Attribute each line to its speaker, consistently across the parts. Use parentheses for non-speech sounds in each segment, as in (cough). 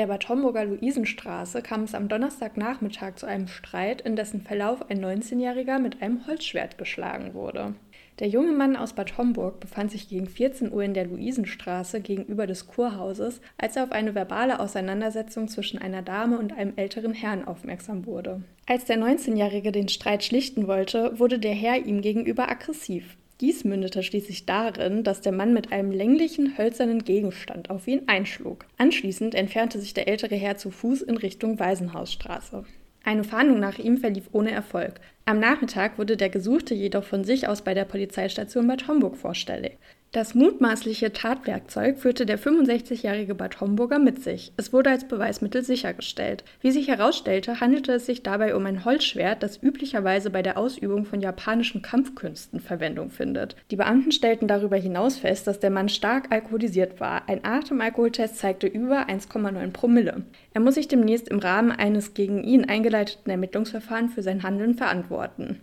Speaker 1: der Bad Homburger Luisenstraße kam es am Donnerstagnachmittag zu einem Streit, in dessen Verlauf ein 19-Jähriger mit einem Holzschwert geschlagen wurde. Der junge Mann aus Bad Homburg befand sich gegen 14 Uhr in der Luisenstraße gegenüber des Kurhauses, als er auf eine verbale Auseinandersetzung zwischen einer Dame und einem älteren Herrn aufmerksam wurde. Als der 19-Jährige den Streit schlichten wollte, wurde der Herr ihm gegenüber aggressiv. Dies mündete schließlich darin, dass der Mann mit einem länglichen, hölzernen Gegenstand auf ihn einschlug. Anschließend entfernte sich der ältere Herr zu Fuß in Richtung Waisenhausstraße. Eine Fahndung nach ihm verlief ohne Erfolg. Am Nachmittag wurde der Gesuchte jedoch von sich aus bei der Polizeistation Bad Homburg vorstellig. Das mutmaßliche Tatwerkzeug führte der 65-jährige Bad Homburger mit sich. Es wurde als Beweismittel sichergestellt. Wie sich herausstellte, handelte es sich dabei um ein Holzschwert, das üblicherweise bei der Ausübung von japanischen Kampfkünsten Verwendung findet. Die Beamten stellten darüber hinaus fest, dass der Mann stark alkoholisiert war. Ein Atemalkoholtest zeigte über 1,9 Promille. Er muss sich demnächst im Rahmen eines gegen ihn eingeleiteten Ermittlungsverfahrens für sein Handeln verantworten.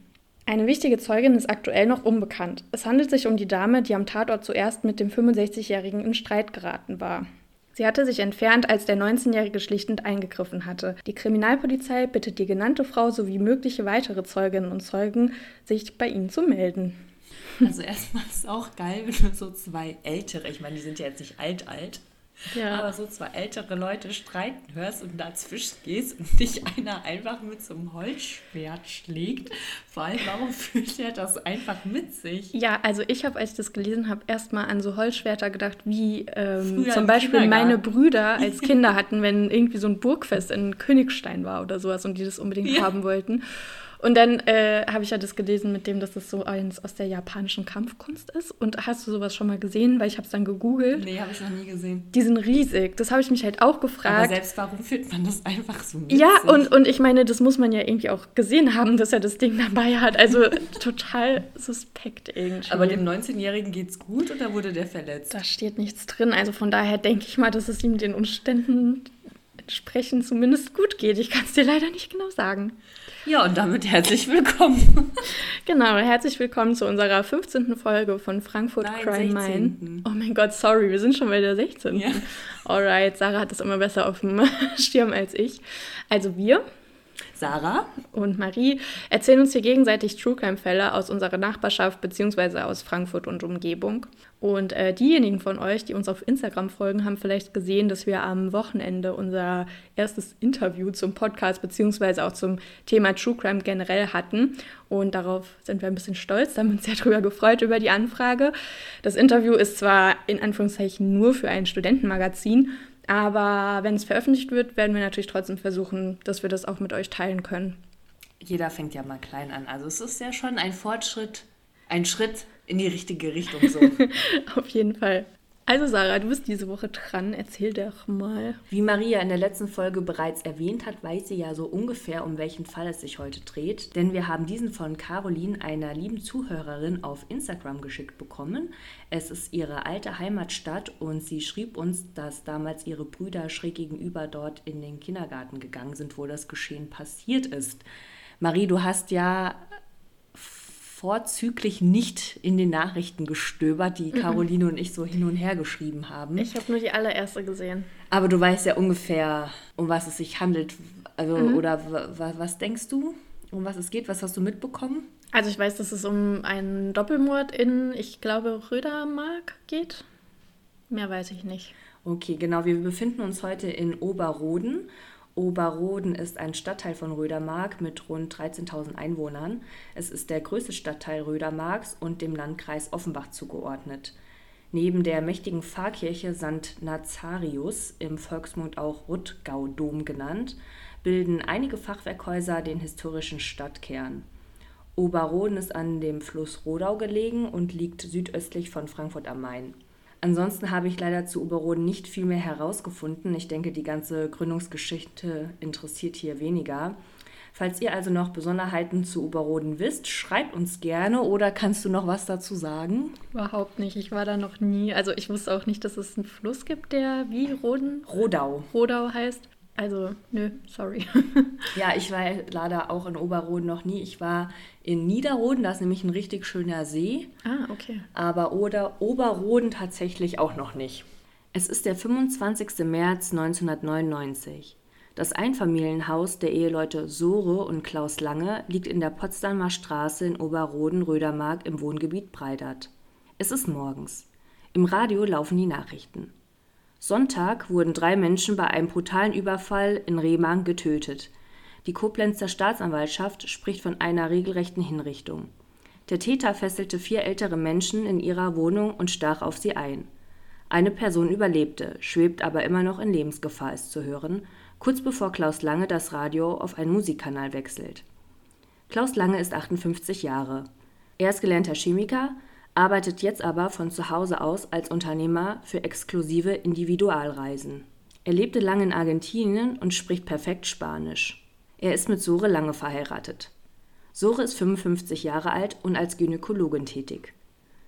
Speaker 1: Eine wichtige Zeugin ist aktuell noch unbekannt. Es handelt sich um die Dame, die am Tatort zuerst mit dem 65-Jährigen in Streit geraten war. Sie hatte sich entfernt, als der 19-Jährige schlichtend eingegriffen hatte. Die Kriminalpolizei bittet die genannte Frau sowie mögliche weitere Zeuginnen und Zeugen, sich bei ihnen zu melden.
Speaker 2: Also erstmal ist es auch geil, wenn du so zwei ältere, ich meine, die sind ja jetzt nicht alt alt, ja. Aber so zwei ältere Leute streiten hörst und dazwischen gehst und dich einer einfach mit so einem Holzschwert schlägt. Vor allem, warum fühlt er das einfach mit sich?
Speaker 1: Ja, also ich habe, als ich das gelesen habe, erstmal an so Holzschwerter gedacht, wie ähm, zum Beispiel meine Brüder als (laughs) Kinder hatten, wenn irgendwie so ein Burgfest in Königstein war oder sowas und die das unbedingt ja. haben wollten. Und dann äh, habe ich ja das gelesen mit dem, dass das so eins aus der japanischen Kampfkunst ist. Und hast du sowas schon mal gesehen? Weil ich habe es dann gegoogelt.
Speaker 2: Nee, habe ich noch nie gesehen.
Speaker 1: Die sind riesig. Das habe ich mich halt auch gefragt. Aber
Speaker 2: selbst warum fühlt man das einfach so mit
Speaker 1: Ja, und, und ich meine, das muss man ja irgendwie auch gesehen haben, dass er das Ding dabei hat. Also (laughs) total suspekt irgendwie.
Speaker 2: Aber dem 19-Jährigen geht's gut oder wurde der verletzt?
Speaker 1: Da steht nichts drin. Also von daher denke ich mal, dass es ihm den Umständen entsprechend zumindest gut geht. Ich kann es dir leider nicht genau sagen.
Speaker 2: Ja, und damit herzlich willkommen. (laughs)
Speaker 1: genau, herzlich willkommen zu unserer 15. Folge von Frankfurt Nein, Crime 16. Mine. Oh mein Gott, sorry, wir sind schon bei der 16. Ja. Alright, Sarah hat das immer besser auf dem (laughs) Schirm als ich. Also wir,
Speaker 2: Sarah
Speaker 1: und Marie erzählen uns hier gegenseitig True Crime-Fälle aus unserer Nachbarschaft bzw. aus Frankfurt und Umgebung. Und äh, diejenigen von euch, die uns auf Instagram folgen, haben vielleicht gesehen, dass wir am Wochenende unser erstes Interview zum Podcast bzw. auch zum Thema True Crime generell hatten. Und darauf sind wir ein bisschen stolz, haben uns sehr drüber gefreut über die Anfrage. Das Interview ist zwar in Anführungszeichen nur für ein Studentenmagazin, aber wenn es veröffentlicht wird, werden wir natürlich trotzdem versuchen, dass wir das auch mit euch teilen können.
Speaker 2: Jeder fängt ja mal klein an. Also es ist ja schon ein Fortschritt, ein Schritt in die richtige Richtung so. (laughs)
Speaker 1: Auf jeden Fall. Also Sarah, du bist diese Woche dran. Erzähl doch mal.
Speaker 2: Wie Maria in der letzten Folge bereits erwähnt hat, weiß sie ja so ungefähr, um welchen Fall es sich heute dreht. Denn wir haben diesen von Caroline, einer lieben Zuhörerin, auf Instagram geschickt bekommen. Es ist ihre alte Heimatstadt und sie schrieb uns, dass damals ihre Brüder schräg gegenüber dort in den Kindergarten gegangen sind, wo das Geschehen passiert ist. Marie, du hast ja vorzüglich nicht in den Nachrichten gestöbert, die Caroline und ich so hin und her geschrieben haben.
Speaker 1: Ich habe nur die allererste gesehen.
Speaker 2: Aber du weißt ja ungefähr, um was es sich handelt. Also, mhm. oder was denkst du, um was es geht? Was hast du mitbekommen?
Speaker 1: Also ich weiß, dass es um einen Doppelmord in, ich glaube, Rödermark geht. Mehr weiß ich nicht.
Speaker 2: Okay, genau. Wir befinden uns heute in Oberroden Oberroden ist ein Stadtteil von Rödermark mit rund 13.000 Einwohnern. Es ist der größte Stadtteil Rödermarks und dem Landkreis Offenbach zugeordnet. Neben der mächtigen Pfarrkirche St. Nazarius, im Volksmund auch Ruttgau-Dom genannt, bilden einige Fachwerkhäuser den historischen Stadtkern. Oberroden ist an dem Fluss Rodau gelegen und liegt südöstlich von Frankfurt am Main. Ansonsten habe ich leider zu Oberroden nicht viel mehr herausgefunden. Ich denke, die ganze Gründungsgeschichte interessiert hier weniger. Falls ihr also noch Besonderheiten zu Oberroden wisst, schreibt uns gerne oder kannst du noch was dazu sagen?
Speaker 1: Überhaupt nicht. Ich war da noch nie. Also ich wusste auch nicht, dass es einen Fluss gibt, der wie Roden?
Speaker 2: Rodau.
Speaker 1: Rodau heißt. Also, nö, sorry.
Speaker 2: ja, ich war leider auch in Oberroden noch nie. Ich war in Niederroden, da ist nämlich ein richtig schöner See.
Speaker 1: Ah, okay.
Speaker 2: Aber oder Oberroden tatsächlich auch noch nicht. Es ist der 25. März 1999. Das Einfamilienhaus der Eheleute Sore und Klaus Lange liegt in der Potsdamer Straße in Oberroden-Rödermark im Wohngebiet Breidert. Es ist morgens. Im Radio laufen die Nachrichten. Sonntag wurden drei Menschen bei einem brutalen Überfall in Remagen getötet. Die Koblenzer Staatsanwaltschaft spricht von einer regelrechten Hinrichtung. Der Täter fesselte vier ältere Menschen in ihrer Wohnung und stach auf sie ein. Eine Person überlebte, schwebt aber immer noch in Lebensgefahr, ist zu hören, kurz bevor Klaus Lange das Radio auf einen Musikkanal wechselt. Klaus Lange ist 58 Jahre. Er ist gelernter Chemiker, arbeitet jetzt aber von zu Hause aus als Unternehmer für exklusive Individualreisen. Er lebte lange in Argentinien und spricht perfekt Spanisch. Er ist mit Sore Lange verheiratet. Sore ist 55 Jahre alt und als Gynäkologin tätig.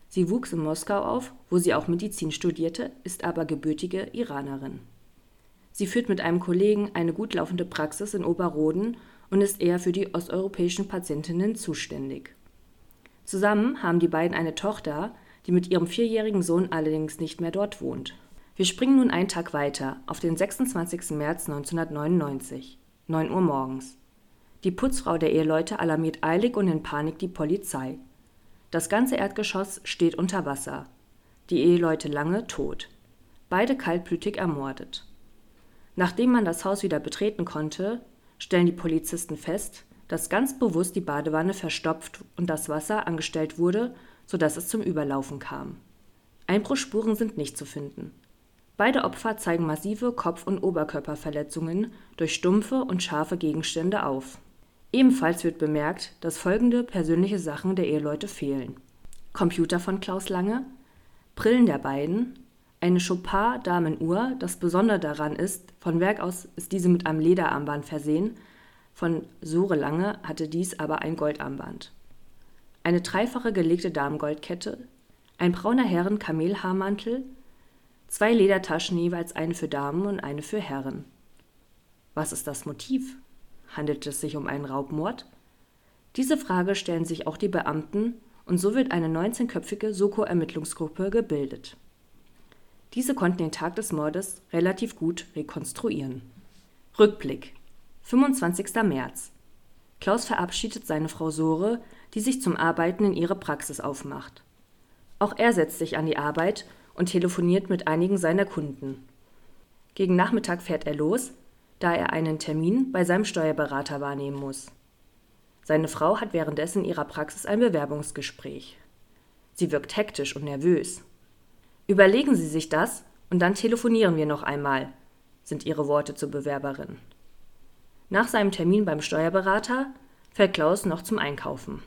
Speaker 2: Sie wuchs in Moskau auf, wo sie auch Medizin studierte, ist aber gebürtige Iranerin. Sie führt mit einem Kollegen eine gut laufende Praxis in Oberroden und ist eher für die osteuropäischen Patientinnen zuständig. Zusammen haben die beiden eine Tochter, die mit ihrem vierjährigen Sohn allerdings nicht mehr dort wohnt. Wir springen nun einen Tag weiter, auf den 26. März 1999, 9 Uhr morgens. Die Putzfrau der Eheleute alarmiert eilig und in Panik die Polizei. Das ganze Erdgeschoss steht unter Wasser. Die Eheleute Lange tot. Beide kaltblütig ermordet. Nachdem man das Haus wieder betreten konnte, stellen die Polizisten fest, dass ganz bewusst die Badewanne verstopft und das Wasser angestellt wurde, sodass es zum Überlaufen kam. Einbruchspuren sind nicht zu finden. Beide Opfer zeigen massive Kopf- und Oberkörperverletzungen durch stumpfe und scharfe Gegenstände auf. Ebenfalls wird bemerkt, dass folgende persönliche Sachen der Eheleute fehlen: Computer von Klaus Lange, Brillen der beiden, eine Chopard-Damenuhr, das Besondere daran ist, von Werk aus ist diese mit einem Lederarmband versehen, von Sore Lange hatte dies aber ein Goldarmband. Eine dreifache gelegte Damengoldkette, ein brauner Herren-Kamelhaarmantel, zwei Ledertaschen jeweils eine für Damen und eine für Herren. Was ist das Motiv? Handelt es sich um einen Raubmord? Diese Frage stellen sich auch die Beamten und so wird eine 19-köpfige Soko-Ermittlungsgruppe gebildet. Diese konnten den Tag des Mordes relativ gut rekonstruieren. Rückblick 25. März Klaus verabschiedet seine Frau Sore, die sich zum Arbeiten in ihre Praxis aufmacht. Auch er setzt sich an die Arbeit und telefoniert mit einigen seiner Kunden. Gegen Nachmittag fährt er los, da er einen Termin bei seinem Steuerberater wahrnehmen muss. Seine Frau hat währenddessen in ihrer Praxis ein Bewerbungsgespräch. Sie wirkt hektisch und nervös. Überlegen Sie sich das und dann telefonieren wir noch einmal, sind ihre Worte zur Bewerberin. Nach seinem Termin beim Steuerberater fährt Klaus noch zum Einkaufen.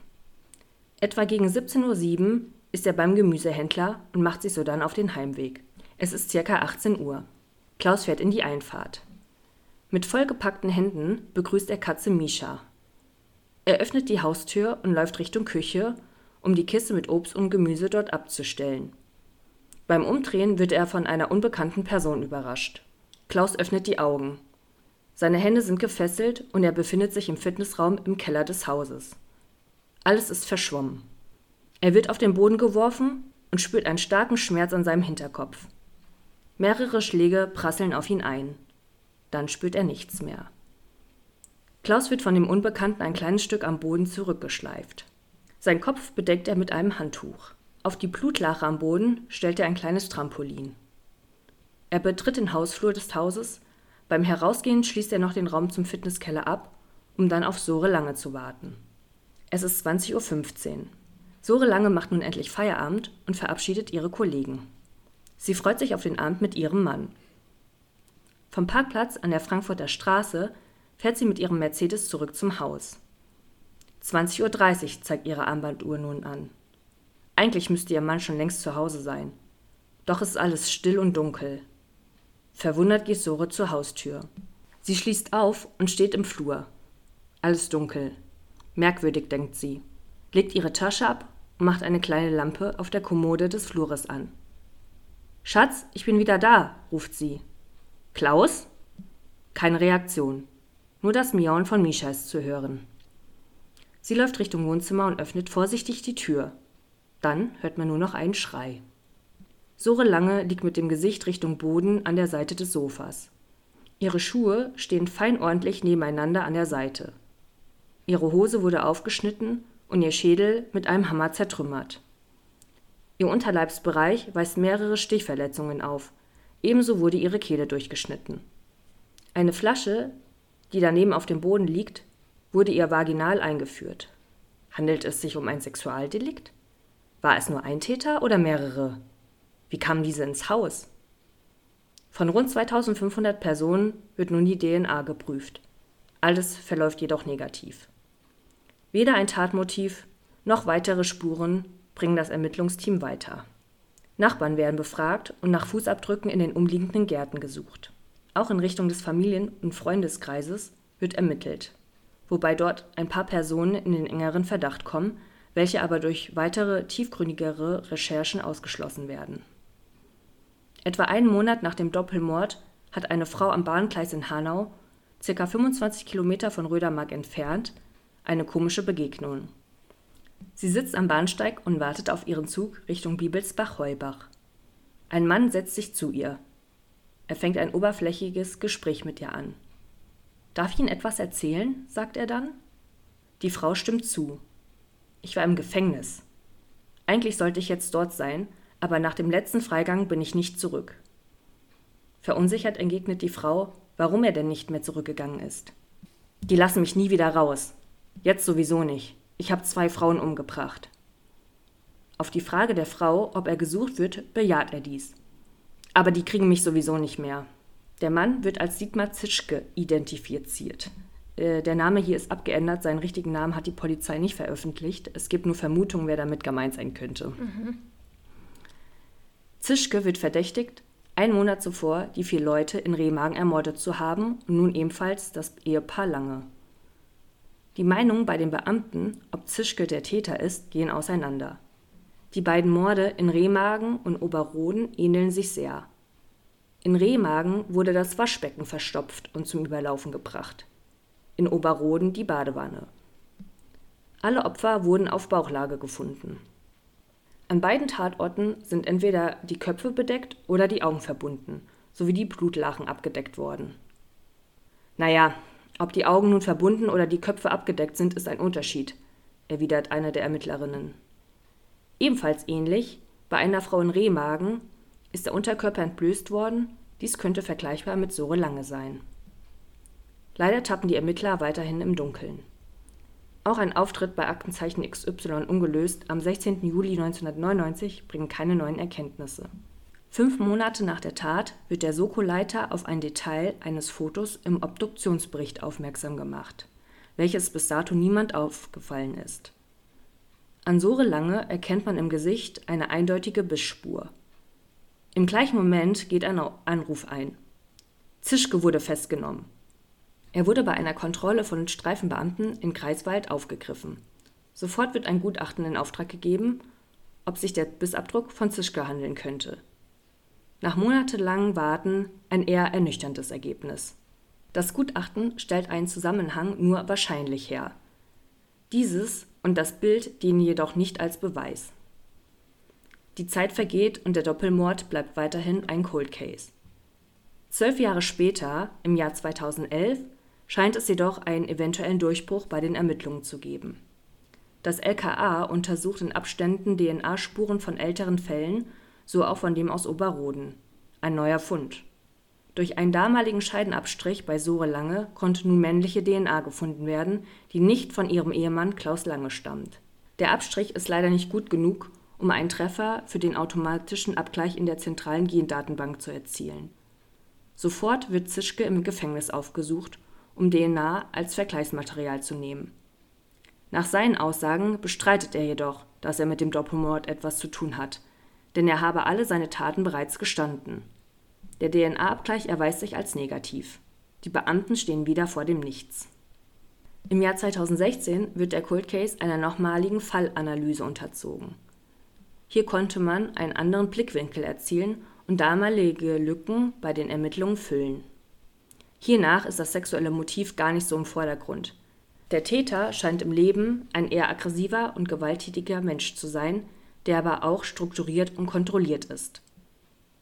Speaker 2: Etwa gegen 17.07 Uhr ist er beim Gemüsehändler und macht sich so dann auf den Heimweg. Es ist circa 18 Uhr. Klaus fährt in die Einfahrt. Mit vollgepackten Händen begrüßt er Katze Misha. Er öffnet die Haustür und läuft Richtung Küche, um die Kiste mit Obst und Gemüse dort abzustellen. Beim Umdrehen wird er von einer unbekannten Person überrascht. Klaus öffnet die Augen. Seine Hände sind gefesselt und er befindet sich im Fitnessraum im Keller des Hauses. Alles ist verschwommen. Er wird auf den Boden geworfen und spürt einen starken Schmerz an seinem Hinterkopf. Mehrere Schläge prasseln auf ihn ein. Dann spürt er nichts mehr. Klaus wird von dem Unbekannten ein kleines Stück am Boden zurückgeschleift. Sein Kopf bedeckt er mit einem Handtuch. Auf die Blutlache am Boden stellt er ein kleines Trampolin. Er betritt den Hausflur des Hauses. Beim Herausgehen schließt er noch den Raum zum Fitnesskeller ab, um dann auf Sore Lange zu warten. Es ist 20.15 Uhr. Sore Lange macht nun endlich Feierabend und verabschiedet ihre Kollegen. Sie freut sich auf den Abend mit ihrem Mann. Vom Parkplatz an der Frankfurter Straße fährt sie mit ihrem Mercedes zurück zum Haus. 20.30 Uhr zeigt ihre Armbanduhr nun an. Eigentlich müsste ihr Mann schon längst zu Hause sein. Doch ist alles still und dunkel. Verwundert geht Sore zur Haustür. Sie schließt auf und steht im Flur. Alles dunkel. Merkwürdig, denkt sie, legt ihre Tasche ab und macht eine kleine Lampe auf der Kommode des Flures an. Schatz, ich bin wieder da, ruft sie. Klaus? Keine Reaktion. Nur das Miauen von Misha ist zu hören. Sie läuft Richtung Wohnzimmer und öffnet vorsichtig die Tür. Dann hört man nur noch einen Schrei. Sore Lange liegt mit dem Gesicht Richtung Boden an der Seite des Sofas. Ihre Schuhe stehen fein ordentlich nebeneinander an der Seite. Ihre Hose wurde aufgeschnitten und ihr Schädel mit einem Hammer zertrümmert. Ihr Unterleibsbereich weist mehrere Stichverletzungen auf. Ebenso wurde ihre Kehle durchgeschnitten. Eine Flasche, die daneben auf dem Boden liegt, wurde ihr vaginal eingeführt. Handelt es sich um ein Sexualdelikt? War es nur ein Täter oder mehrere? Wie kamen diese ins Haus? Von rund 2500 Personen wird nun die DNA geprüft. Alles verläuft jedoch negativ. Weder ein Tatmotiv noch weitere Spuren bringen das Ermittlungsteam weiter. Nachbarn werden befragt und nach Fußabdrücken in den umliegenden Gärten gesucht. Auch in Richtung des Familien- und Freundeskreises wird ermittelt, wobei dort ein paar Personen in den engeren Verdacht kommen, welche aber durch weitere tiefgründigere Recherchen ausgeschlossen werden. Etwa einen Monat nach dem Doppelmord hat eine Frau am Bahngleis in Hanau, ca. 25 Kilometer von Rödermark entfernt, eine komische Begegnung. Sie sitzt am Bahnsteig und wartet auf ihren Zug Richtung Bibelsbach-Heubach. Ein Mann setzt sich zu ihr. Er fängt ein oberflächiges Gespräch mit ihr an. Darf ich Ihnen etwas erzählen? sagt er dann. Die Frau stimmt zu. Ich war im Gefängnis. Eigentlich sollte ich jetzt dort sein, aber nach dem letzten Freigang bin ich nicht zurück. Verunsichert entgegnet die Frau, warum er denn nicht mehr zurückgegangen ist. Die lassen mich nie wieder raus. Jetzt sowieso nicht. Ich habe zwei Frauen umgebracht. Auf die Frage der Frau, ob er gesucht wird, bejaht er dies. Aber die kriegen mich sowieso nicht mehr. Der Mann wird als Sigmar Zischke identifiziert. Äh, der Name hier ist abgeändert, seinen richtigen Namen hat die Polizei nicht veröffentlicht. Es gibt nur Vermutungen, wer damit gemeint sein könnte. Mhm. Zischke wird verdächtigt, einen Monat zuvor die vier Leute in Remagen ermordet zu haben und nun ebenfalls das Ehepaar Lange. Die Meinungen bei den Beamten, ob Zischke der Täter ist, gehen auseinander. Die beiden Morde in Remagen und Oberroden ähneln sich sehr. In Remagen wurde das Waschbecken verstopft und zum Überlaufen gebracht. In Oberroden die Badewanne. Alle Opfer wurden auf Bauchlage gefunden. An beiden Tatorten sind entweder die Köpfe bedeckt oder die Augen verbunden, sowie die Blutlachen abgedeckt worden. Naja, ob die Augen nun verbunden oder die Köpfe abgedeckt sind, ist ein Unterschied, erwidert eine der Ermittlerinnen. Ebenfalls ähnlich, bei einer Frau in Rehmagen ist der Unterkörper entblößt worden, dies könnte vergleichbar mit Sore Lange sein. Leider tappen die Ermittler weiterhin im Dunkeln. Auch ein Auftritt bei Aktenzeichen XY ungelöst am 16. Juli 1999 bringt keine neuen Erkenntnisse. Fünf Monate nach der Tat wird der Soko-Leiter auf ein Detail eines Fotos im Obduktionsbericht aufmerksam gemacht, welches bis dato niemand aufgefallen ist. An Sore Lange erkennt man im Gesicht eine eindeutige Bissspur. Im gleichen Moment geht ein Anruf ein. Zischke wurde festgenommen. Er wurde bei einer Kontrolle von Streifenbeamten in Greifswald aufgegriffen. Sofort wird ein Gutachten in Auftrag gegeben, ob sich der Bissabdruck von Zischke handeln könnte nach monatelangem Warten ein eher ernüchterndes Ergebnis. Das Gutachten stellt einen Zusammenhang nur wahrscheinlich her. Dieses und das Bild dienen jedoch nicht als Beweis. Die Zeit vergeht und der Doppelmord bleibt weiterhin ein Cold Case. Zwölf Jahre später, im Jahr 2011, scheint es jedoch einen eventuellen Durchbruch bei den Ermittlungen zu geben. Das LKA untersucht in Abständen DNA-Spuren von älteren Fällen so auch von dem aus Oberroden. Ein neuer Fund. Durch einen damaligen Scheidenabstrich bei Sore Lange konnte nun männliche DNA gefunden werden, die nicht von ihrem Ehemann Klaus Lange stammt. Der Abstrich ist leider nicht gut genug, um einen Treffer für den automatischen Abgleich in der zentralen Gendatenbank zu erzielen. Sofort wird Zischke im Gefängnis aufgesucht, um DNA als Vergleichsmaterial zu nehmen. Nach seinen Aussagen bestreitet er jedoch, dass er mit dem Doppelmord etwas zu tun hat, denn er habe alle seine Taten bereits gestanden. Der DNA-Abgleich erweist sich als negativ. Die Beamten stehen wieder vor dem Nichts. Im Jahr 2016 wird der Cold Case einer nochmaligen Fallanalyse unterzogen. Hier konnte man einen anderen Blickwinkel erzielen und damalige Lücken bei den Ermittlungen füllen. Hiernach ist das sexuelle Motiv gar nicht so im Vordergrund. Der Täter scheint im Leben ein eher aggressiver und gewalttätiger Mensch zu sein, der aber auch strukturiert und kontrolliert ist.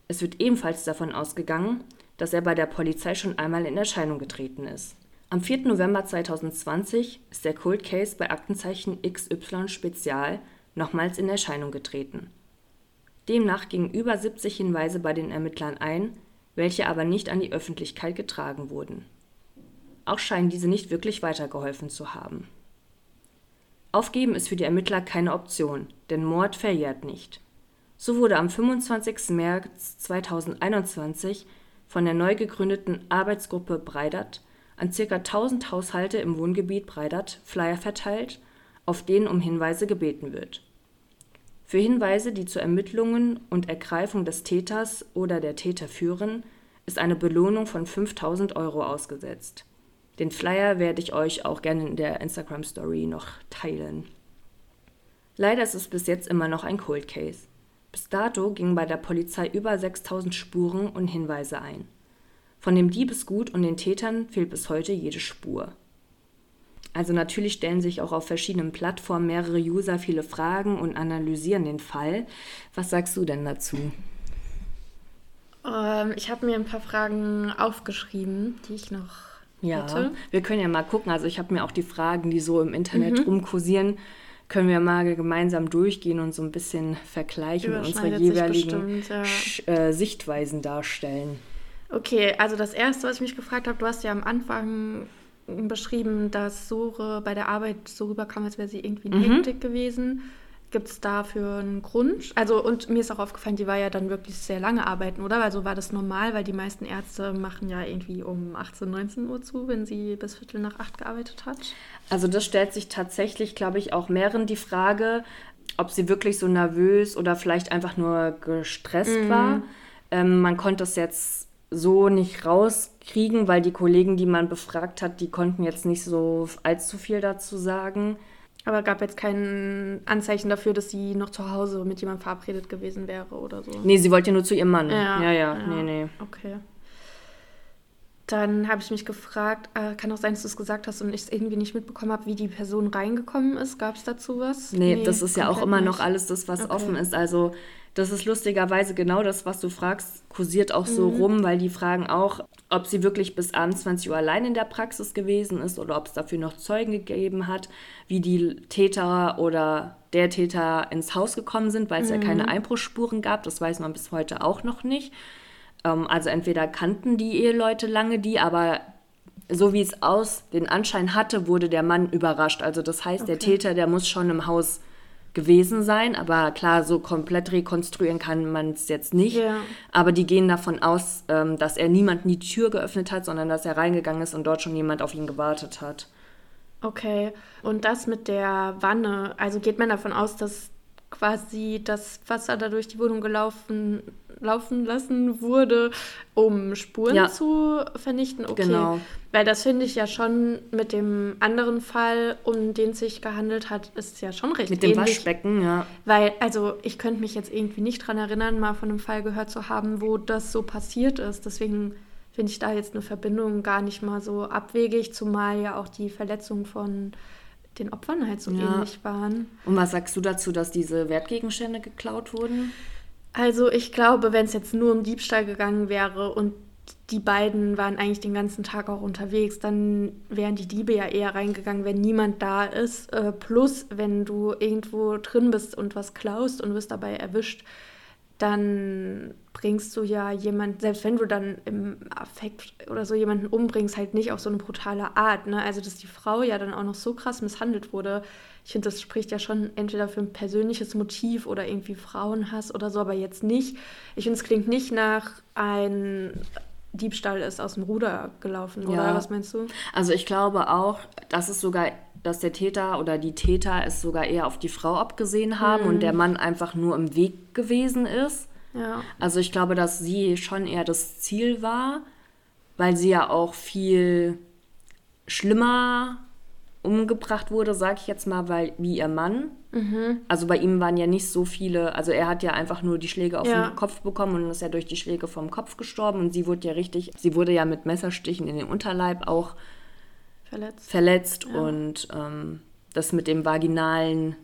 Speaker 2: Es wird ebenfalls davon ausgegangen, dass er bei der Polizei schon einmal in Erscheinung getreten ist. Am 4. November 2020 ist der Cold Case bei Aktenzeichen XY Spezial nochmals in Erscheinung getreten. Demnach gingen über 70 Hinweise bei den Ermittlern ein, welche aber nicht an die Öffentlichkeit getragen wurden. Auch scheinen diese nicht wirklich weitergeholfen zu haben. Aufgeben ist für die Ermittler keine Option, denn Mord verjährt nicht. So wurde am 25. März 2021 von der neu gegründeten Arbeitsgruppe Breidert an ca. 1000 Haushalte im Wohngebiet Breidert Flyer verteilt, auf denen um Hinweise gebeten wird. Für Hinweise, die zu Ermittlungen und Ergreifung des Täters oder der Täter führen, ist eine Belohnung von 5000 Euro ausgesetzt. Den Flyer werde ich euch auch gerne in der Instagram Story noch teilen. Leider ist es bis jetzt immer noch ein Cold Case. Bis dato gingen bei der Polizei über 6000 Spuren und Hinweise ein. Von dem Diebesgut und den Tätern fehlt bis heute jede Spur. Also natürlich stellen sich auch auf verschiedenen Plattformen mehrere User viele Fragen und analysieren den Fall. Was sagst du denn dazu?
Speaker 1: Ähm, ich habe mir ein paar Fragen aufgeschrieben, die ich noch
Speaker 2: ja,
Speaker 1: hätte.
Speaker 2: wir können ja mal gucken. Also ich habe mir auch die Fragen, die so im Internet mhm. rumkursieren, können wir mal gemeinsam durchgehen und so ein bisschen vergleichen und unsere jeweiligen bestimmt, ja. äh, Sichtweisen darstellen.
Speaker 1: Okay, also das Erste, was ich mich gefragt habe, du hast ja am Anfang beschrieben, dass Sore bei der Arbeit so rüberkam, als wäre sie irgendwie in mhm. Hektik gewesen. Gibt es dafür einen Grund? Also, und mir ist auch aufgefallen, die war ja dann wirklich sehr lange arbeiten, oder? Also war das normal, weil die meisten Ärzte machen ja irgendwie um 18, 19 Uhr zu, wenn sie bis Viertel nach acht gearbeitet hat.
Speaker 2: Also, das stellt sich tatsächlich, glaube ich, auch mehreren die Frage, ob sie wirklich so nervös oder vielleicht einfach nur gestresst mhm. war. Ähm, man konnte es jetzt so nicht rauskriegen, weil die Kollegen, die man befragt hat, die konnten jetzt nicht so allzu viel dazu sagen.
Speaker 1: Aber gab jetzt kein Anzeichen dafür, dass sie noch zu Hause mit jemandem verabredet gewesen wäre oder so?
Speaker 2: Nee, sie wollte ja nur zu ihrem Mann.
Speaker 1: Ja,
Speaker 2: ja,
Speaker 1: ja. ja. nee, nee. Okay. Dann habe ich mich gefragt, äh, kann auch sein, dass du es gesagt hast und ich es irgendwie nicht mitbekommen habe, wie die Person reingekommen ist. Gab es dazu was?
Speaker 2: Nee, nee das ist ja auch immer nicht. noch alles das, was okay. offen ist. Also das ist lustigerweise genau das, was du fragst, kursiert auch so mhm. rum, weil die fragen auch, ob sie wirklich bis abends 20 Uhr allein in der Praxis gewesen ist oder ob es dafür noch Zeugen gegeben hat, wie die Täter oder der Täter ins Haus gekommen sind, weil es mhm. ja keine Einbruchsspuren gab. Das weiß man bis heute auch noch nicht. Ähm, also entweder kannten die Eheleute lange die, aber so wie es aus den Anschein hatte, wurde der Mann überrascht. Also das heißt, okay. der Täter, der muss schon im Haus gewesen sein. Aber klar, so komplett rekonstruieren kann man es jetzt nicht. Ja. Aber die gehen davon aus, ähm, dass er niemanden die Tür geöffnet hat, sondern dass er reingegangen ist und dort schon jemand auf ihn gewartet hat.
Speaker 1: Okay, und das mit der Wanne, also geht man davon aus, dass quasi das Wasser da durch die Wohnung gelaufen laufen lassen wurde, um Spuren ja. zu vernichten. Okay. Genau. Weil das finde ich ja schon mit dem anderen Fall, um den es sich gehandelt hat, ist ja schon recht
Speaker 2: Mit dem ähnlich. Waschbecken, ja.
Speaker 1: Weil, also ich könnte mich jetzt irgendwie nicht daran erinnern, mal von einem Fall gehört zu haben, wo das so passiert ist. Deswegen finde ich da jetzt eine Verbindung gar nicht mal so abwegig, zumal ja auch die Verletzung von den Opfern halt so ja. ähnlich waren.
Speaker 2: Und was sagst du dazu, dass diese Wertgegenstände geklaut wurden?
Speaker 1: Also ich glaube, wenn es jetzt nur um Diebstahl gegangen wäre und die beiden waren eigentlich den ganzen Tag auch unterwegs, dann wären die Diebe ja eher reingegangen, wenn niemand da ist. Äh, plus, wenn du irgendwo drin bist und was klaust und wirst dabei erwischt, dann bringst du ja jemand, selbst wenn du dann im Affekt oder so jemanden umbringst, halt nicht auf so eine brutale Art. Ne? Also, dass die Frau ja dann auch noch so krass misshandelt wurde, ich finde, das spricht ja schon entweder für ein persönliches Motiv oder irgendwie Frauenhass oder so, aber jetzt nicht. Ich finde, es klingt nicht nach ein Diebstahl ist aus dem Ruder gelaufen, oder ja. was meinst du?
Speaker 2: Also ich glaube auch, dass es sogar, dass der Täter oder die Täter es sogar eher auf die Frau abgesehen haben mhm. und der Mann einfach nur im Weg gewesen ist. Ja. Also ich glaube, dass sie schon eher das Ziel war, weil sie ja auch viel schlimmer umgebracht wurde, sage ich jetzt mal, weil wie ihr Mann. Mhm. Also bei ihm waren ja nicht so viele, also er hat ja einfach nur die Schläge auf ja. den Kopf bekommen und ist ja durch die Schläge vom Kopf gestorben und sie wurde ja richtig, sie wurde ja mit Messerstichen in den Unterleib auch verletzt, verletzt ja. und ähm, das mit dem vaginalen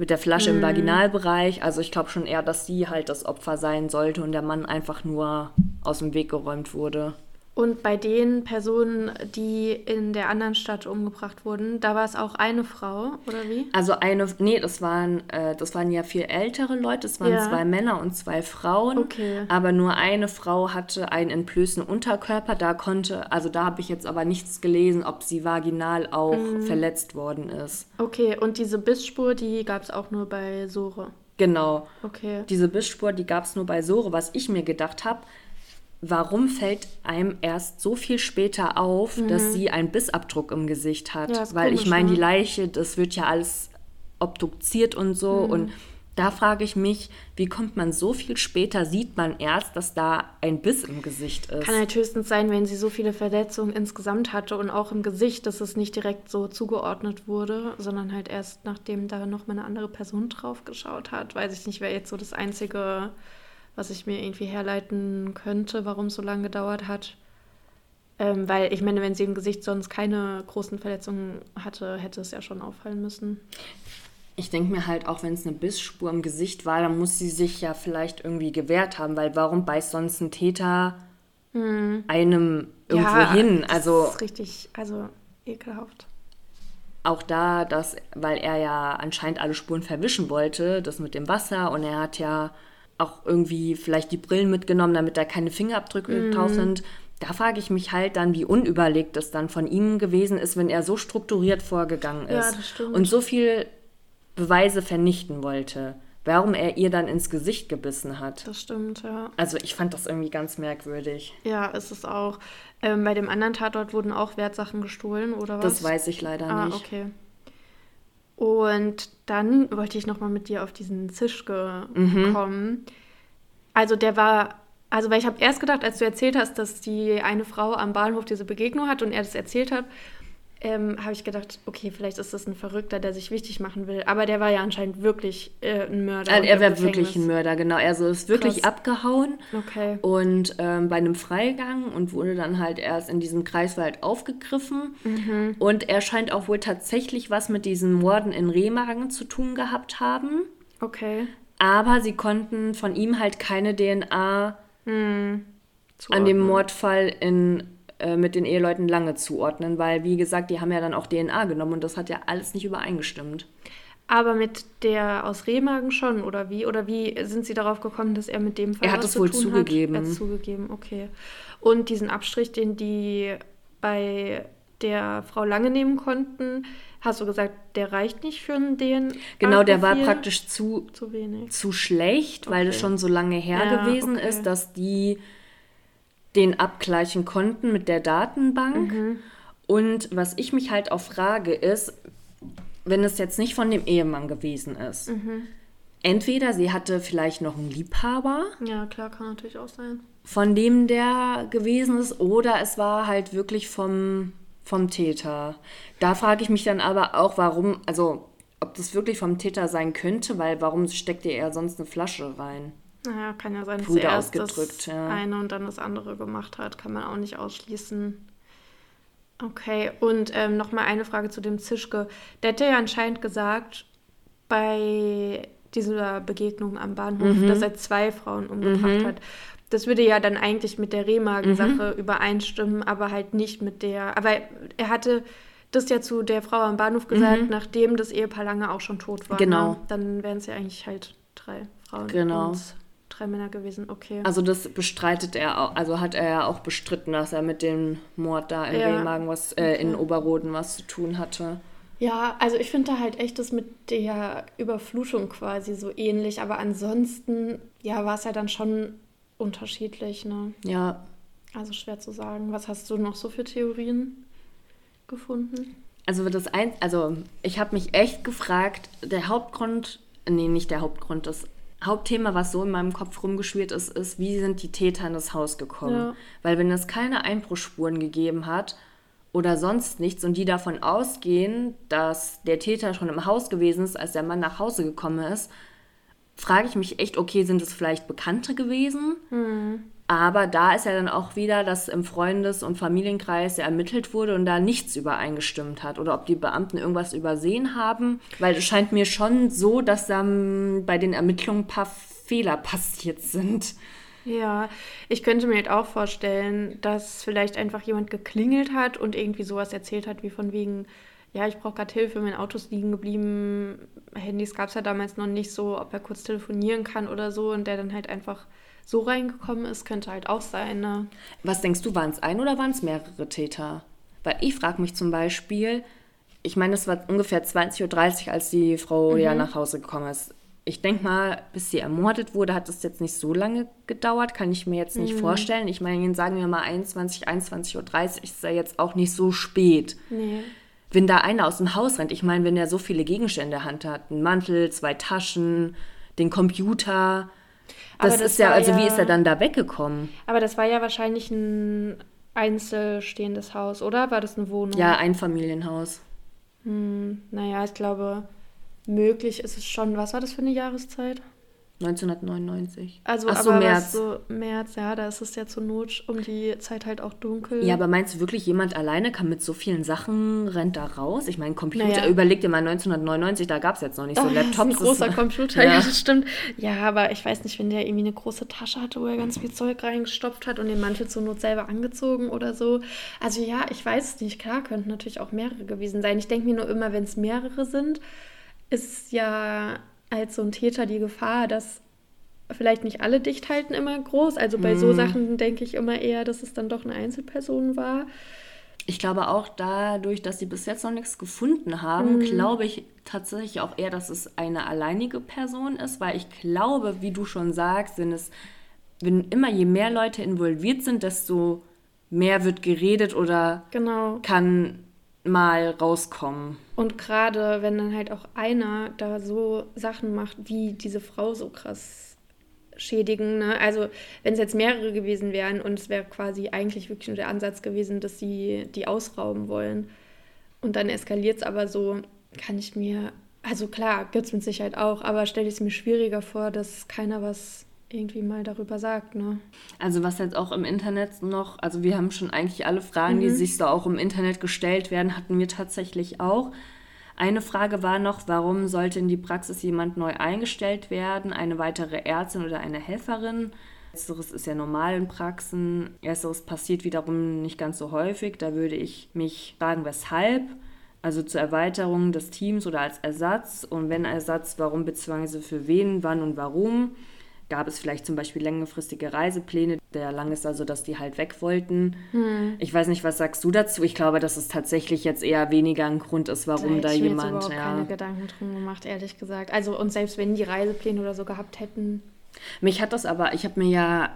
Speaker 2: mit der Flasche im Vaginalbereich. Also ich glaube schon eher, dass sie halt das Opfer sein sollte und der Mann einfach nur aus dem Weg geräumt wurde.
Speaker 1: Und bei den Personen, die in der anderen Stadt umgebracht wurden, da war es auch eine Frau, oder wie?
Speaker 2: Also eine, nee, das waren, äh, das waren ja viel ältere Leute, es waren
Speaker 1: Ja.
Speaker 2: zwei Männer und zwei Frauen.
Speaker 1: Okay.
Speaker 2: Aber nur eine Frau hatte einen entblößten Unterkörper. Da konnte, also da habe ich jetzt aber nichts gelesen, ob sie vaginal auch
Speaker 1: Mhm.
Speaker 2: verletzt worden ist.
Speaker 1: Okay, und diese Bissspur, die gab es auch nur bei Sore.
Speaker 2: Genau.
Speaker 1: Okay.
Speaker 2: Diese Bissspur, die gab es nur bei Sore. Was ich mir gedacht habe, warum fällt einem erst so viel später auf, dass sie einen Bissabdruck im Gesicht hat?
Speaker 1: Mhm. Ja,
Speaker 2: Weil ich
Speaker 1: komisch,
Speaker 2: meine,
Speaker 1: ne?
Speaker 2: die Leiche, das wird ja alles obduziert und so.
Speaker 1: Mhm.
Speaker 2: Und da frage ich mich, wie kommt man so viel später, sieht man erst, dass da ein Biss im Gesicht ist?
Speaker 1: Kann halt höchstens sein, wenn sie so viele Verletzungen insgesamt hatte und auch im Gesicht, dass es nicht direkt so zugeordnet wurde, sondern halt erst nachdem da nochmal eine andere Person drauf geschaut hat. Weiß ich nicht, wäre jetzt so das Einzige, was ich mir irgendwie herleiten könnte, warum es so lange gedauert hat. Ähm, weil ich meine, wenn sie im Gesicht sonst keine großen Verletzungen hatte, hätte es ja schon auffallen müssen.
Speaker 2: Ich denke mir halt, auch wenn es eine Bissspur im Gesicht war, dann muss sie sich ja vielleicht irgendwie gewehrt haben, weil warum beißt sonst ein Täter einem irgendwo
Speaker 1: Hm. Ja,
Speaker 2: hin?
Speaker 1: das
Speaker 2: Also
Speaker 1: ist richtig, also ekelhaft.
Speaker 2: auch da, dass, weil er ja anscheinend alle Spuren verwischen wollte, das mit dem Wasser und er hat ja auch irgendwie vielleicht die Brillen mitgenommen, damit da keine Fingerabdrücke
Speaker 1: Mhm.
Speaker 2: drauf sind. Da frage ich mich halt dann, wie unüberlegt es dann von ihm gewesen ist, wenn er so strukturiert vorgegangen
Speaker 1: Ja,
Speaker 2: ist
Speaker 1: das stimmt.
Speaker 2: und so viel Beweise vernichten wollte, warum er ihr dann ins Gesicht gebissen hat.
Speaker 1: Das stimmt, ja.
Speaker 2: Also ich fand das irgendwie ganz merkwürdig.
Speaker 1: Ja, ist es auch. Ähm, bei dem anderen Tatort wurden auch Wertsachen gestohlen, oder was?
Speaker 2: Das weiß ich leider
Speaker 1: Ah,
Speaker 2: nicht.
Speaker 1: okay. Und dann wollte ich nochmal mit dir auf diesen Zischke
Speaker 2: Mhm.
Speaker 1: kommen. Also der war, also weil ich habe erst gedacht, als du erzählt hast, dass die eine Frau am Bahnhof diese Begegnung hat und er das erzählt hat, ähm, habe ich gedacht, okay, vielleicht ist das ein Verrückter, der sich wichtig machen will. Aber der war ja anscheinend wirklich äh, ein Mörder.
Speaker 2: Also er wäre wirklich ein Mörder, genau. Er so ist wirklich
Speaker 1: Krass.
Speaker 2: abgehauen.
Speaker 1: Okay.
Speaker 2: Und ähm, bei einem Freigang und wurde dann halt erst in diesem Kreiswald aufgegriffen.
Speaker 1: Mhm.
Speaker 2: Und er scheint auch wohl tatsächlich was mit diesen Morden in Remagen zu tun gehabt haben.
Speaker 1: Okay.
Speaker 2: Aber sie konnten von ihm halt keine DNA an
Speaker 1: Zuordnen.
Speaker 2: dem Mordfall in, äh, mit den Eheleuten lange zuordnen, weil, wie gesagt, die haben ja dann auch DNA genommen und das hat ja alles nicht übereingestimmt.
Speaker 1: Aber mit der aus Remagen schon, oder wie? Oder wie sind Sie darauf gekommen, dass er mit dem Fall
Speaker 2: Er hat
Speaker 1: was
Speaker 2: es
Speaker 1: zu
Speaker 2: wohl
Speaker 1: tun
Speaker 2: zugegeben.
Speaker 1: Hat? Er hat zugegeben, okay. Und diesen Abstrich, den die bei der Frau Lange nehmen konnten, hast du gesagt, der reicht nicht für ein DNA?
Speaker 2: Genau, der war praktisch zu,
Speaker 1: zu wenig.
Speaker 2: zu schlecht, weil es
Speaker 1: Okay.
Speaker 2: schon so lange her
Speaker 1: Ja,
Speaker 2: gewesen
Speaker 1: okay.
Speaker 2: ist, dass die den abgleichen konnten mit der Datenbank.
Speaker 1: Mhm.
Speaker 2: Und was ich mich halt auch frage, ist, wenn es jetzt nicht von dem Ehemann gewesen ist,
Speaker 1: Mhm.
Speaker 2: entweder sie hatte vielleicht noch einen Liebhaber,
Speaker 1: Ja, klar, kann natürlich auch sein.
Speaker 2: von dem der gewesen ist, oder es war halt wirklich vom, vom Täter. Da frage ich mich dann aber auch, warum, also ob das wirklich vom Täter sein könnte, weil warum steckt ihr er sonst eine Flasche rein?
Speaker 1: Naja, kann ja sein, dass
Speaker 2: Brüder
Speaker 1: er erst das
Speaker 2: ja.
Speaker 1: eine und dann das andere gemacht hat. Kann man auch nicht ausschließen. Okay, und ähm, nochmal eine Frage zu dem Zischke. Der hat ja anscheinend gesagt, bei dieser Begegnung am Bahnhof,
Speaker 2: Mhm.
Speaker 1: dass er zwei Frauen umgebracht hat. Das würde ja dann eigentlich mit der
Speaker 2: Mhm.
Speaker 1: Remagen-Sache übereinstimmen, aber halt nicht mit der. Aber er hatte das ja zu der Frau am Bahnhof gesagt, nachdem das Ehepaar lange auch schon tot war.
Speaker 2: Mhm. Genau.
Speaker 1: Ne? Dann wären es ja eigentlich halt drei Frauen
Speaker 2: Genau.
Speaker 1: und drei Männer gewesen. Okay.
Speaker 2: Also das bestreitet er auch, also hat er ja auch bestritten, dass er mit dem Mord da in
Speaker 1: Ja.
Speaker 2: Remagen was, äh, in
Speaker 1: Okay.
Speaker 2: Oberroden was zu tun hatte.
Speaker 1: Ja, also ich finde da halt echt das mit der Überflutung quasi so ähnlich, aber ansonsten, ja, war es ja dann schon unterschiedlich, ne?
Speaker 2: Ja,
Speaker 1: Also schwer zu sagen. Was hast du noch so für Theorien gefunden?
Speaker 2: also das ein, also ich habe mich echt gefragt, der Hauptgrund, nee, nicht der Hauptgrund, das Hauptthema, was so in meinem Kopf rumgeschwirrt ist, ist, wie sind die Täter in das Haus gekommen?
Speaker 1: Ja.
Speaker 2: Weil wenn es keine Einbruchsspuren gegeben hat oder sonst nichts und die davon ausgehen, dass der Täter schon im Haus gewesen ist, als der Mann nach Hause gekommen ist, frage ich mich echt, okay, sind es vielleicht Bekannte gewesen? Aber da ist ja dann auch wieder, dass im Freundes- und Familienkreis ja ermittelt wurde und da nichts übereingestimmt hat. Oder ob die Beamten irgendwas übersehen haben. Weil es scheint mir schon so, dass dann bei den Ermittlungen ein paar Fehler passiert sind.
Speaker 1: Ja, ich könnte mir halt auch vorstellen, dass vielleicht einfach jemand geklingelt hat und irgendwie sowas erzählt hat, wie von wegen, ja, ich brauche gerade Hilfe, mein Auto ist liegen geblieben. Handys gab es ja damals noch nicht so, ob er kurz telefonieren kann oder so und der dann halt einfach so reingekommen ist, könnte halt auch sein. Ne?
Speaker 2: Was denkst du, waren es ein oder waren es mehrere Täter? Weil ich frage mich zum Beispiel, ich meine, es war ungefähr 20.30 Uhr, als die Frau mhm. ja nach Hause gekommen ist. Ich denke mal, bis sie ermordet wurde, hat es jetzt nicht so lange gedauert, kann ich mir jetzt nicht mhm. vorstellen. Ich meine, sagen wir mal 21, 21.30 Uhr ist ja jetzt auch nicht so spät. Nee. Wenn da einer aus dem Haus rennt, ich meine, wenn er so viele Gegenstände in der Hand hat, einen Mantel, zwei Taschen, den Computer, das, das ist ja, also ja, wie ist er dann da weggekommen?
Speaker 1: Aber das war ja wahrscheinlich ein einzelstehendes Haus, oder? War das eine Wohnung?
Speaker 2: Ja, ein Familienhaus.
Speaker 1: Hm, naja, ich glaube, möglich ist es schon. Was war das für eine Jahreszeit?
Speaker 2: 1999.
Speaker 1: Also Ach so, aber März. so März, ja, da ist es ja zur Not um die Zeit halt auch dunkel.
Speaker 2: Ja, aber meinst du wirklich, jemand alleine kann mit so vielen Sachen, rennt da raus? Ich meine, Computer, naja. überleg dir mal 1999, da gab es jetzt noch nicht so oh, Laptops. Das ist
Speaker 1: ein großer ist, Computer, ja. ja, das stimmt. Ja, aber ich weiß nicht, wenn der irgendwie eine große Tasche hatte, wo er ganz viel Zeug reingestopft hat und den Mantel zur Not selber angezogen oder so. Also ja, ich weiß es nicht. Klar, könnten natürlich auch mehrere gewesen sein. Ich denke mir nur immer, wenn es mehrere sind, ist ja als so ein Täter die Gefahr, dass vielleicht nicht alle dicht halten immer groß. Also bei mm. so mhm. Sachen denke ich immer eher, dass es dann doch eine Einzelperson war.
Speaker 2: Ich glaube auch dadurch, dass sie bis jetzt noch nichts gefunden haben, mm. glaube ich tatsächlich auch eher, dass es eine alleinige Person ist, weil ich glaube, wie du schon sagst, wenn es, wenn immer je mehr Leute involviert sind, desto mehr wird geredet oder
Speaker 1: genau.
Speaker 2: kann mal rauskommen.
Speaker 1: Und gerade wenn dann halt auch einer da so Sachen macht, wie diese Frau so krass schädigen. Ne? Also wenn es jetzt mehrere gewesen wären und es wäre quasi eigentlich wirklich nur der Ansatz gewesen, dass sie die ausrauben wollen und dann eskaliert es aber so, kann ich mir, also klar, gibt es mit Sicherheit auch, aber stelle ich es mir schwieriger vor, dass keiner was irgendwie mal darüber sagt. Ne?
Speaker 2: Also was jetzt auch im Internet noch, also wir haben schon eigentlich alle Fragen, mhm. die sich so auch im Internet gestellt werden, hatten wir tatsächlich auch. Eine Frage war noch, warum sollte in die Praxis jemand neu eingestellt werden, eine weitere Ärztin oder eine Helferin? Ersteres ist ja normal in Praxen. Ersteres passiert wiederum nicht ganz so häufig. Da würde ich mich fragen, weshalb. Also zur Erweiterung des Teams oder als Ersatz. Und wenn Ersatz, warum bzw. für wen, wann und warum gab es vielleicht zum Beispiel längerfristige Reisepläne. Der lang ist also, dass die halt weg wollten. Hm. Ich weiß nicht, was sagst du dazu? Ich glaube, dass es tatsächlich jetzt eher weniger ein Grund ist, warum da, da jemand. Ich habe
Speaker 1: überhaupt ja. keine Gedanken drum gemacht, ehrlich gesagt. Also und selbst wenn die Reisepläne oder so gehabt hätten.
Speaker 2: Mich hat das aber, ich habe mir ja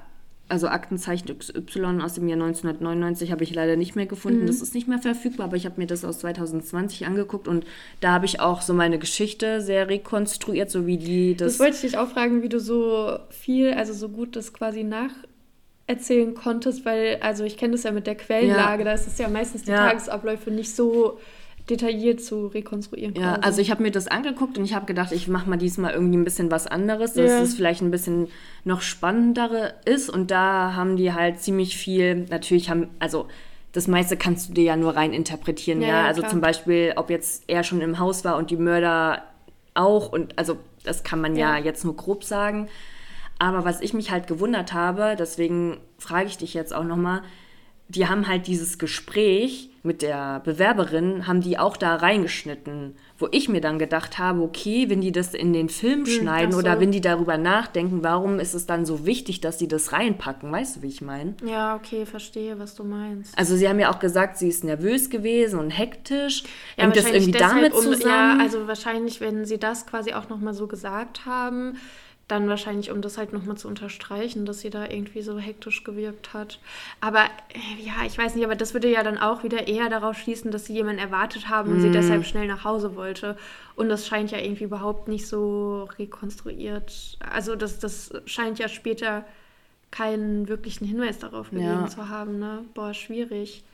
Speaker 2: also Aktenzeichen XY aus dem Jahr 1999 habe ich leider nicht mehr gefunden. Mhm. Das ist nicht mehr verfügbar, aber ich habe mir das aus 2020 angeguckt und da habe ich auch so meine Geschichte sehr rekonstruiert, so wie die
Speaker 1: das. Das wollte ich dich auch fragen, wie du so viel, also so gut das quasi nacherzählen konntest, weil, also ich kenne das ja mit der Quellenlage, ja. da ist es ja meistens die ja. Tagesabläufe nicht so detailliert zu rekonstruieren.
Speaker 2: Ja, also ich habe mir das angeguckt und ich habe gedacht, ich mache mal diesmal irgendwie ein bisschen was anderes, dass ja. es vielleicht ein bisschen noch spannendere ist. Und da haben die halt ziemlich viel, natürlich haben, also das meiste kannst du dir ja nur rein interpretieren, ja. ja? Also klar. zum Beispiel, ob jetzt er schon im Haus war und die Mörder auch. Und also das kann man ja, ja jetzt nur grob sagen. Aber was ich mich halt gewundert habe, deswegen frage ich dich jetzt auch nochmal, die haben halt dieses Gespräch mit der Bewerberin, haben die auch da reingeschnitten, wo ich mir dann gedacht habe, okay, wenn die das in den Film hm, schneiden so. oder wenn die darüber nachdenken, warum ist es dann so wichtig, dass sie das reinpacken? Weißt du, wie ich meine?
Speaker 1: Ja, okay, verstehe, was du meinst.
Speaker 2: Also sie haben ja auch gesagt, sie ist nervös gewesen und hektisch. Ja, Hängt das irgendwie
Speaker 1: damit zusammen? Ja, also wahrscheinlich, wenn sie das quasi auch nochmal so gesagt haben, dann wahrscheinlich, um das halt nochmal zu unterstreichen, dass sie da irgendwie so hektisch gewirkt hat. Aber äh, ja, ich weiß nicht, aber das würde ja dann auch wieder eher darauf schließen, dass sie jemanden erwartet haben und mm. sie deshalb schnell nach Hause wollte. Und das scheint ja irgendwie überhaupt nicht so rekonstruiert. Also das, das scheint ja später keinen wirklichen Hinweis darauf gegeben ja. zu haben. Ne? Boah, schwierig.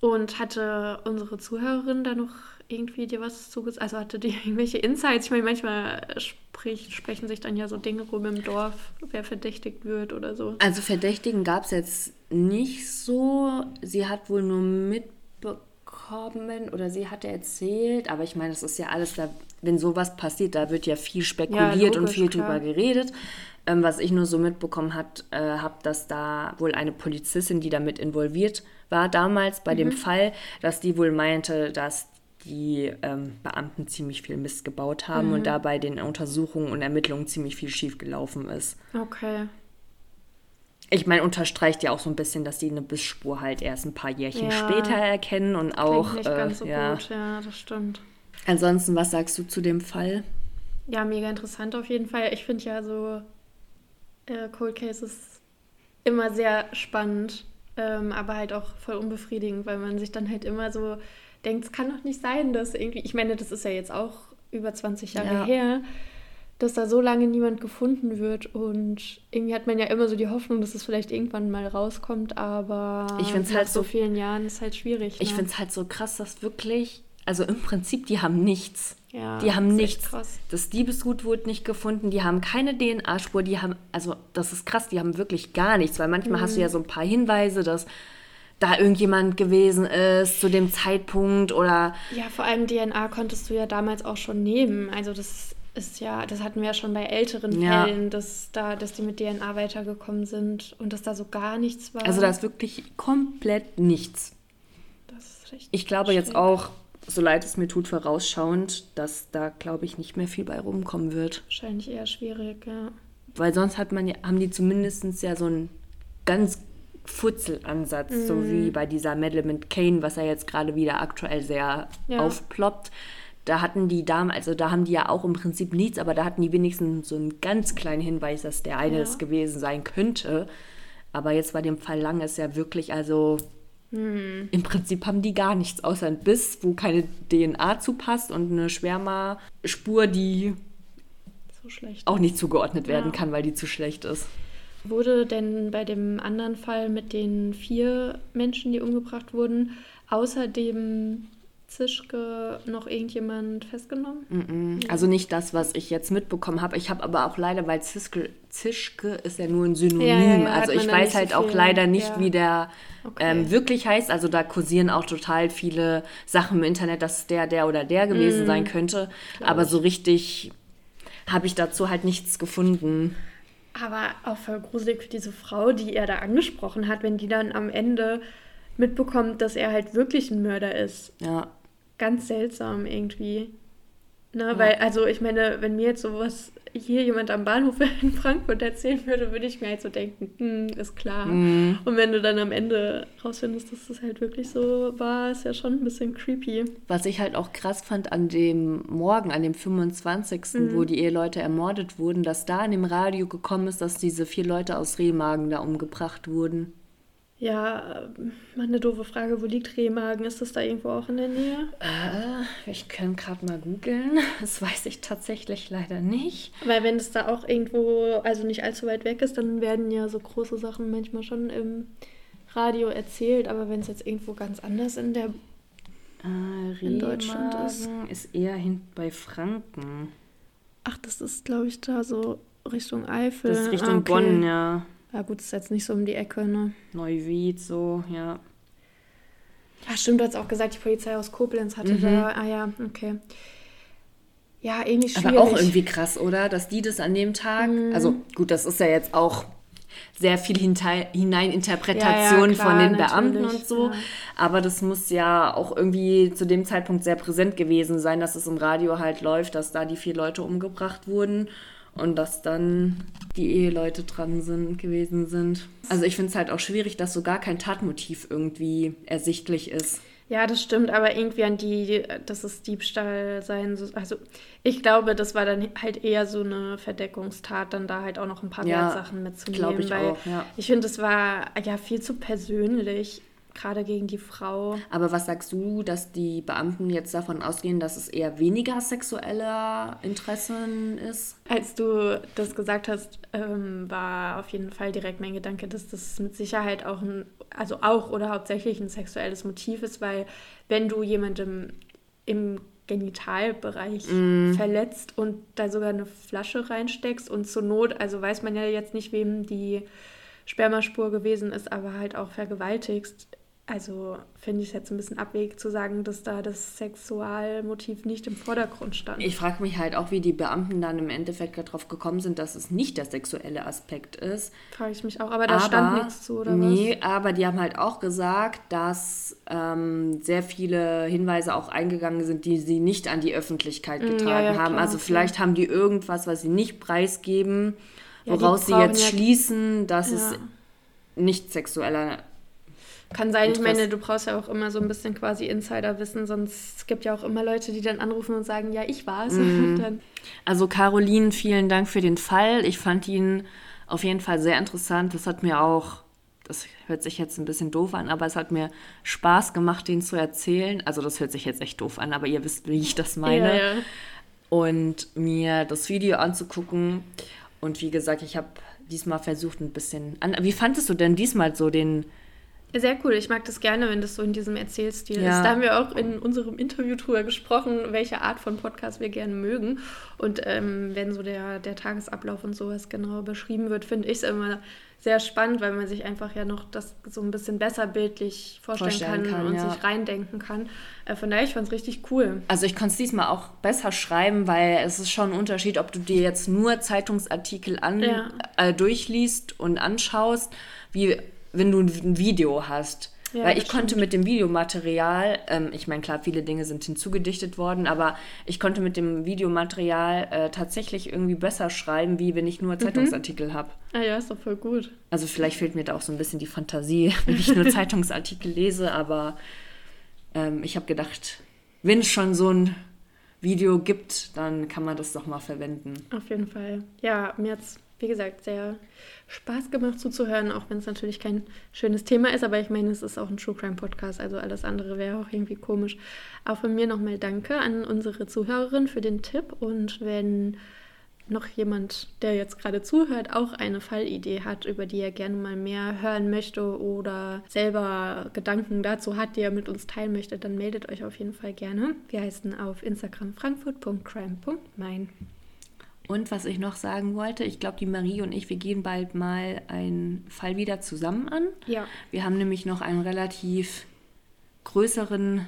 Speaker 1: Und hatte unsere Zuhörerin da noch irgendwie dir was zugesagt? Also hatte die (laughs) irgendwelche Insights? Ich meine, manchmal sprich, sprechen sich dann ja so Dinge rum im Dorf, wer verdächtigt wird oder so.
Speaker 2: Also Verdächtigen gab es jetzt nicht so. Sie hat wohl nur mitbekommen oder sie hatte erzählt, aber ich meine, das ist ja alles da, wenn sowas passiert, da wird ja viel spekuliert ja, logisch, und viel klar. drüber geredet. Ähm, was ich nur so mitbekommen hat, äh, habe, dass da wohl eine Polizistin, die damit involviert war damals bei mhm. dem Fall, dass die wohl meinte, dass die ähm, Beamten ziemlich viel Mist gebaut haben mhm. und da bei den Untersuchungen und Ermittlungen ziemlich viel schiefgelaufen ist.
Speaker 1: Okay.
Speaker 2: Ich meine, unterstreicht ja auch so ein bisschen, dass die eine Bissspur halt erst ein paar Jährchen ja. später erkennen und auch.
Speaker 1: Nicht äh, ganz so ja. gut, ja, das stimmt.
Speaker 2: Ansonsten, was sagst du zu dem Fall?
Speaker 1: Ja, mega interessant auf jeden Fall. Ich finde ja so äh, Cold Cases immer sehr spannend, ähm, aber halt auch voll unbefriedigend, weil man sich dann halt immer so denkt, es kann doch nicht sein, dass irgendwie, ich meine, das ist ja jetzt auch über 20 Jahre ja. her, dass da so lange niemand gefunden wird und irgendwie hat man ja immer so die Hoffnung, dass es vielleicht irgendwann mal rauskommt, aber
Speaker 2: ich nach halt
Speaker 1: so vielen Jahren ist halt schwierig.
Speaker 2: Ich ne? finde es halt so krass, dass wirklich, also im Prinzip, die haben nichts. Ja, die haben nichts. Das Diebesgut wurde nicht gefunden, die haben keine DNA-Spur, die haben, also das ist krass, die haben wirklich gar nichts, weil manchmal mhm. hast du ja mhm. so ein paar Hinweise, dass da irgendjemand gewesen ist zu dem Zeitpunkt oder.
Speaker 1: Ja, vor allem DNA konntest du ja damals auch schon nehmen. Also das ist ja, das hatten wir ja schon bei älteren ja. Fällen, dass da, dass die mit DNA weitergekommen sind und dass da so gar nichts war.
Speaker 2: Also da ist wirklich komplett nichts. Das ist richtig. Ich glaube schwierig. jetzt auch, so leid es mir tut, vorausschauend, dass da, glaube ich, nicht mehr viel bei rumkommen wird.
Speaker 1: Wahrscheinlich eher schwierig, ja.
Speaker 2: Weil sonst hat man ja, haben die zumindest ja so einen ganz Futzelansatz, mhm. so wie bei dieser Madeleine Kane, was ja jetzt gerade wieder aktuell sehr ja. aufploppt. Da hatten die Damen, also da haben die ja auch im Prinzip nichts, aber da hatten die wenigstens so einen ganz kleinen Hinweis, dass der eine ja. es gewesen sein könnte. Aber jetzt bei dem Fall Lang ist ja wirklich, also hm. Im Prinzip haben die gar nichts, außer ein Biss, wo keine DNA zupasst und eine Schwärmerspur, die so auch nicht zugeordnet werden ja. kann, weil die zu schlecht ist.
Speaker 1: Wurde denn bei dem anderen Fall mit den vier Menschen, die umgebracht wurden, außerdem Zischke noch irgendjemand festgenommen? Mm
Speaker 2: -mm. Also nicht das, was ich jetzt mitbekommen habe. Ich habe aber auch leider, weil Zischke, Zischke ist ja nur ein Synonym. Ja, ja, ja, also ich weiß halt so auch leider nicht, wie der okay. ähm, wirklich heißt. Also da kursieren auch total viele Sachen im Internet, dass der, der oder der gewesen mm. sein könnte. Aber so richtig habe ich dazu halt nichts gefunden.
Speaker 1: Aber auch voll gruselig für diese Frau, die er da angesprochen hat, wenn die dann am Ende mitbekommt, dass er halt wirklich ein Mörder ist.
Speaker 2: Ja.
Speaker 1: Ganz seltsam irgendwie. Ne, ja. Weil, also ich meine, wenn mir jetzt sowas hier jemand am Bahnhof (laughs) in Frankfurt erzählen würde, würde ich mir halt so denken, hm, ist klar. Mhm. Und wenn du dann am Ende rausfindest, dass das halt wirklich so war, ist ja schon ein bisschen creepy.
Speaker 2: Was ich halt auch krass fand an dem Morgen, an dem 25., mhm. wo die Eheleute ermordet wurden, dass da in dem Radio gekommen ist, dass diese vier Leute aus Remagen da umgebracht wurden.
Speaker 1: Ja, mal eine doofe Frage. Wo liegt Remagen? Ist das da irgendwo auch in der Nähe?
Speaker 2: Äh, ich kann gerade mal googeln. (laughs) Das weiß ich tatsächlich leider nicht.
Speaker 1: Weil wenn es da auch irgendwo, also nicht allzu weit weg ist, dann werden ja so große Sachen manchmal schon im Radio erzählt. Aber wenn es jetzt irgendwo ganz anders in der
Speaker 2: äh, in Deutschland ist. ist eher hinten bei Franken.
Speaker 1: Ach, das ist, glaube ich, da so Richtung Eifel.
Speaker 2: Das ist Richtung ah, okay. Bonn, ja.
Speaker 1: Ja, gut, ist jetzt nicht so um die Ecke, ne?
Speaker 2: Neuwied, so, ja.
Speaker 1: Ja, stimmt, du hast auch gesagt, die Polizei aus Koblenz hatte mhm. da. Ah ja, okay. Ja, irgendwie schwierig.
Speaker 2: Aber auch irgendwie krass, oder? Dass die das an dem Tag. Mhm. Also, gut, das ist ja jetzt auch sehr viel Hineininterpretation ja, ja, von den Beamten und so. Ja. Aber das muss ja auch irgendwie zu dem Zeitpunkt sehr präsent gewesen sein, dass es im Radio halt läuft, dass da die vier Leute umgebracht wurden und dass dann die Eheleute dran sind, gewesen sind. Also ich finde es halt auch schwierig, dass so gar kein Tatmotiv irgendwie ersichtlich ist.
Speaker 1: Ja, das stimmt, aber irgendwie an die, dass es Diebstahl sein soll. Also ich glaube, das war dann halt eher so eine Verdeckungstat, dann da halt auch noch ein paar ja, Wertsachen mitzunehmen.
Speaker 2: Ich weil auch, ja.
Speaker 1: ich finde, es war ja viel zu persönlich gerade gegen die Frau.
Speaker 2: Aber was sagst du, dass die Beamten jetzt davon ausgehen, dass es eher weniger sexueller Interessen ist?
Speaker 1: Als du das gesagt hast, ähm, war auf jeden Fall direkt mein Gedanke, dass das mit Sicherheit auch ein, also auch oder hauptsächlich ein sexuelles Motiv ist, weil wenn du jemandem im Genitalbereich mm. verletzt und da sogar eine Flasche reinsteckst und zur Not, also weiß man ja jetzt nicht, wem die Spermaspur gewesen ist, aber halt auch vergewaltigst, also finde ich es jetzt ein bisschen abwegig zu sagen, dass da das Sexualmotiv nicht im Vordergrund stand.
Speaker 2: Ich frage mich halt auch, wie die Beamten dann im Endeffekt darauf gekommen sind, dass es nicht der sexuelle Aspekt ist.
Speaker 1: Frage ich mich auch, aber da aber, stand nichts zu, oder
Speaker 2: nee, was? aber die haben halt auch gesagt, dass ähm, sehr viele Hinweise auch eingegangen sind, die sie nicht an die Öffentlichkeit mm, getragen ja, ja, haben. Klar, also vielleicht haben die irgendwas, was sie nicht preisgeben, woraus ja, sie jetzt schließen, dass es nicht sexueller
Speaker 1: kann sein, ich meine, du brauchst ja auch immer so ein bisschen quasi Insiderwissen, sonst gibt ja auch immer Leute, die dann anrufen und sagen, ja, ich war es. (laughs)
Speaker 2: Mhm. Also Caroline, vielen Dank für den Fall. Ich fand ihn auf jeden Fall sehr interessant. Das hat mir auch, das hört sich jetzt ein bisschen doof an, aber es hat mir Spaß gemacht, den zu erzählen. Also das hört sich jetzt echt doof an, aber ihr wisst, wie ich das meine. Ja, ja. Und mir das Video anzugucken. Und wie gesagt, ich habe diesmal versucht, ein bisschen. An wie fandest du denn diesmal so den
Speaker 1: sehr cool. Ich mag das gerne, wenn das so in diesem Erzählstil ja. ist. Da haben wir auch in unserem Interview drüber gesprochen, welche Art von Podcast wir gerne mögen. Und ähm, wenn so der, der Tagesablauf und sowas genau beschrieben wird, finde ich es immer sehr spannend, weil man sich einfach ja noch das so ein bisschen besser bildlich vorstellen, vorstellen kann, kann, und ja. sich reindenken kann. Äh, von daher, ich fand es richtig cool.
Speaker 2: Also ich konnte es diesmal auch besser schreiben, weil es ist schon ein Unterschied, ob du dir jetzt nur Zeitungsartikel an, ja. äh, durchliest und anschaust, wie wenn du ein Video hast. Ja, Weil ich konnte mit dem Videomaterial, ähm, ich meine, klar, viele Dinge sind hinzugedichtet worden, aber ich konnte mit dem Videomaterial äh, tatsächlich irgendwie besser schreiben, wie wenn ich nur mhm. Zeitungsartikel mhm. habe.
Speaker 1: Ah ja, ist doch voll gut.
Speaker 2: Also vielleicht fehlt mir da auch so ein bisschen die Fantasie, (laughs) wenn ich nur (laughs) Zeitungsartikel lese, aber ähm, ich habe gedacht, wenn es schon so ein Video gibt, dann kann man das doch mal verwenden.
Speaker 1: Auf jeden Fall. Ja, mir hat es wie gesagt, sehr Spaß gemacht zuzuhören, auch wenn es natürlich kein schönes Thema ist. Aber ich meine, es ist auch ein True Crime Podcast, also alles andere wäre auch irgendwie komisch. Auch von mir nochmal Danke an unsere Zuhörerin für den Tipp. Und wenn noch jemand, der jetzt gerade zuhört, auch eine Fallidee hat, über die er gerne mal mehr hören möchte oder selber Gedanken dazu hat, die er mit uns teilen möchte, dann meldet euch auf jeden Fall gerne. Wir heißen auf Instagram frankfurt.crime.mein.
Speaker 2: Und was ich noch sagen wollte, ich glaube, die Marie und ich, wir gehen bald mal einen Fall wieder zusammen an. Ja. Wir haben nämlich noch einen relativ größeren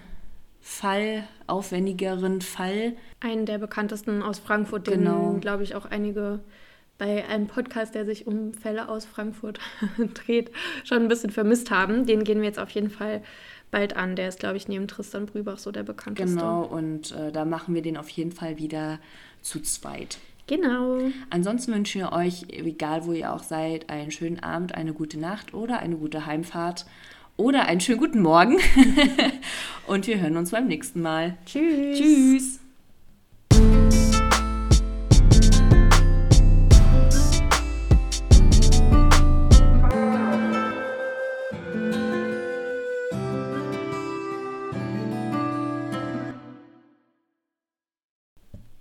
Speaker 2: Fall, aufwendigeren Fall.
Speaker 1: Einen der bekanntesten aus Frankfurt, den, genau. glaube ich, auch einige bei einem Podcast, der sich um Fälle aus Frankfurt (laughs) dreht, schon ein bisschen vermisst haben. Den gehen wir jetzt auf jeden Fall bald an. Der ist, glaube ich, neben Tristan Brübach so der bekannteste.
Speaker 2: Genau, und äh, da machen wir den auf jeden Fall wieder zu zweit.
Speaker 1: Genau.
Speaker 2: Ansonsten wünschen wir euch, egal wo ihr auch seid, einen schönen Abend, eine gute Nacht oder eine gute Heimfahrt oder einen schönen guten Morgen. (laughs) Und wir hören uns beim nächsten Mal.
Speaker 1: Tschüss.
Speaker 2: Tschüss.